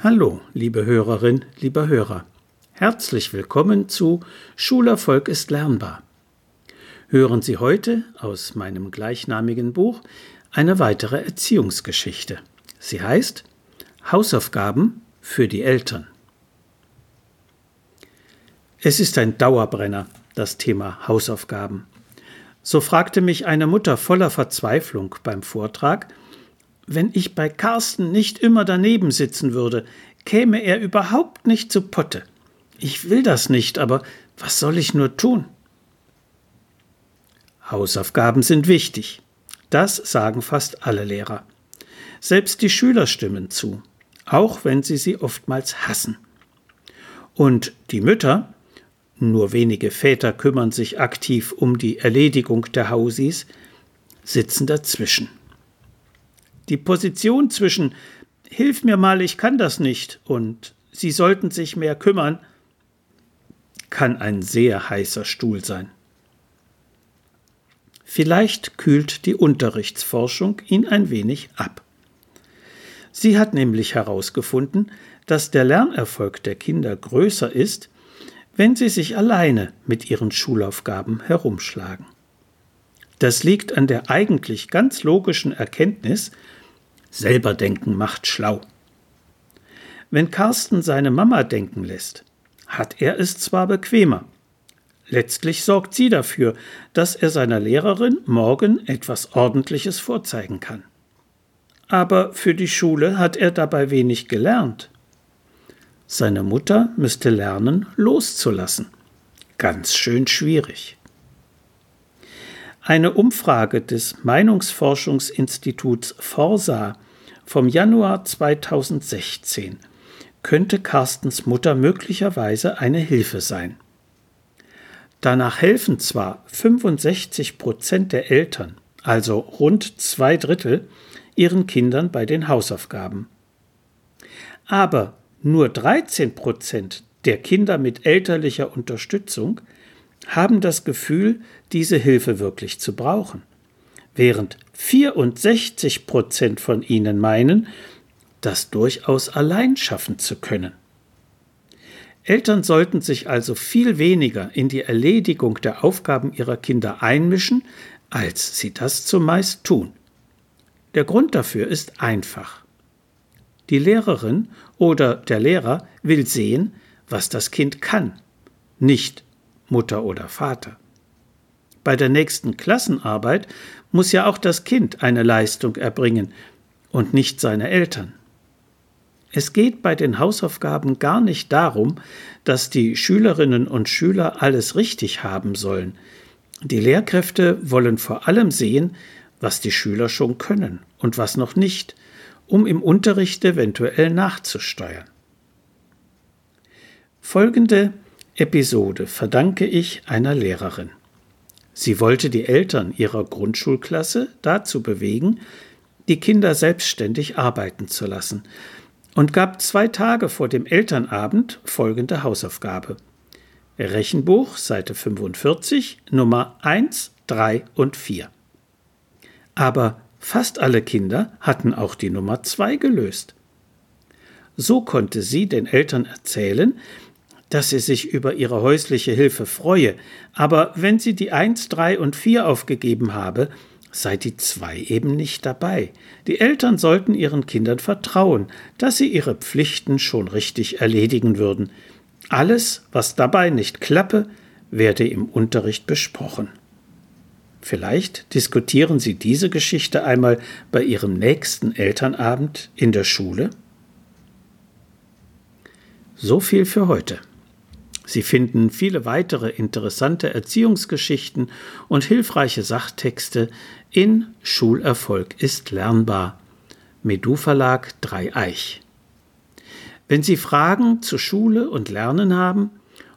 Hallo, liebe Hörerin, lieber Hörer. Herzlich willkommen zu Schulerfolg ist lernbar. Hören Sie heute aus meinem gleichnamigen Buch eine weitere Erziehungsgeschichte. Sie heißt Hausaufgaben für die Eltern. Es ist ein Dauerbrenner, das Thema Hausaufgaben. So fragte mich eine Mutter voller Verzweiflung beim Vortrag, wenn ich bei Carsten nicht immer daneben sitzen würde, käme er überhaupt nicht zu Potte. Ich will das nicht, aber was soll ich nur tun? Hausaufgaben sind wichtig. Das sagen fast alle Lehrer. Selbst die Schüler stimmen zu, auch wenn sie sie oftmals hassen. Und die Mütter, nur wenige Väter kümmern sich aktiv um die Erledigung der Hausis, sitzen dazwischen. Die Position zwischen Hilf mir mal, ich kann das nicht und Sie sollten sich mehr kümmern, kann ein sehr heißer Stuhl sein. Vielleicht kühlt die Unterrichtsforschung ihn ein wenig ab. Sie hat nämlich herausgefunden, dass der Lernerfolg der Kinder größer ist, wenn sie sich alleine mit ihren Schulaufgaben herumschlagen. Das liegt an der eigentlich ganz logischen Erkenntnis, Selber denken macht schlau. Wenn Carsten seine Mama denken lässt, hat er es zwar bequemer. Letztlich sorgt sie dafür, dass er seiner Lehrerin morgen etwas Ordentliches vorzeigen kann. Aber für die Schule hat er dabei wenig gelernt. Seine Mutter müsste lernen, loszulassen. Ganz schön schwierig. Eine Umfrage des Meinungsforschungsinstituts Forsa vom Januar 2016 könnte Carstens Mutter möglicherweise eine Hilfe sein. Danach helfen zwar 65 Prozent der Eltern, also rund zwei Drittel, ihren Kindern bei den Hausaufgaben. Aber nur 13 Prozent der Kinder mit elterlicher Unterstützung haben das Gefühl, diese Hilfe wirklich zu brauchen, während 64 Prozent von ihnen meinen, das durchaus allein schaffen zu können. Eltern sollten sich also viel weniger in die Erledigung der Aufgaben ihrer Kinder einmischen, als sie das zumeist tun. Der Grund dafür ist einfach. Die Lehrerin oder der Lehrer will sehen, was das Kind kann, nicht Mutter oder Vater. Bei der nächsten Klassenarbeit muss ja auch das Kind eine Leistung erbringen und nicht seine Eltern. Es geht bei den Hausaufgaben gar nicht darum, dass die Schülerinnen und Schüler alles richtig haben sollen. Die Lehrkräfte wollen vor allem sehen, was die Schüler schon können und was noch nicht, um im Unterricht eventuell nachzusteuern. Folgende Episode verdanke ich einer Lehrerin. Sie wollte die Eltern ihrer Grundschulklasse dazu bewegen, die Kinder selbstständig arbeiten zu lassen und gab zwei Tage vor dem Elternabend folgende Hausaufgabe. Rechenbuch, Seite 45, Nummer 1, 3 und 4. Aber fast alle Kinder hatten auch die Nummer 2 gelöst. So konnte sie den Eltern erzählen, dass sie sich über ihre häusliche Hilfe freue, aber wenn sie die Eins, drei und vier aufgegeben habe, sei die zwei eben nicht dabei. Die Eltern sollten ihren Kindern vertrauen, dass sie ihre Pflichten schon richtig erledigen würden. Alles, was dabei nicht klappe, werde im Unterricht besprochen. Vielleicht diskutieren Sie diese Geschichte einmal bei Ihrem nächsten Elternabend in der Schule? So viel für heute. Sie finden viele weitere interessante Erziehungsgeschichten und hilfreiche Sachtexte in Schulerfolg ist lernbar. Medu Verlag Dreieich. Wenn Sie Fragen zu Schule und Lernen haben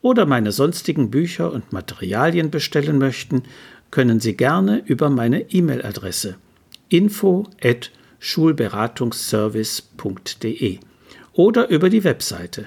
oder meine sonstigen Bücher und Materialien bestellen möchten, können Sie gerne über meine E-Mail-Adresse info at schulberatungsservice.de oder über die Webseite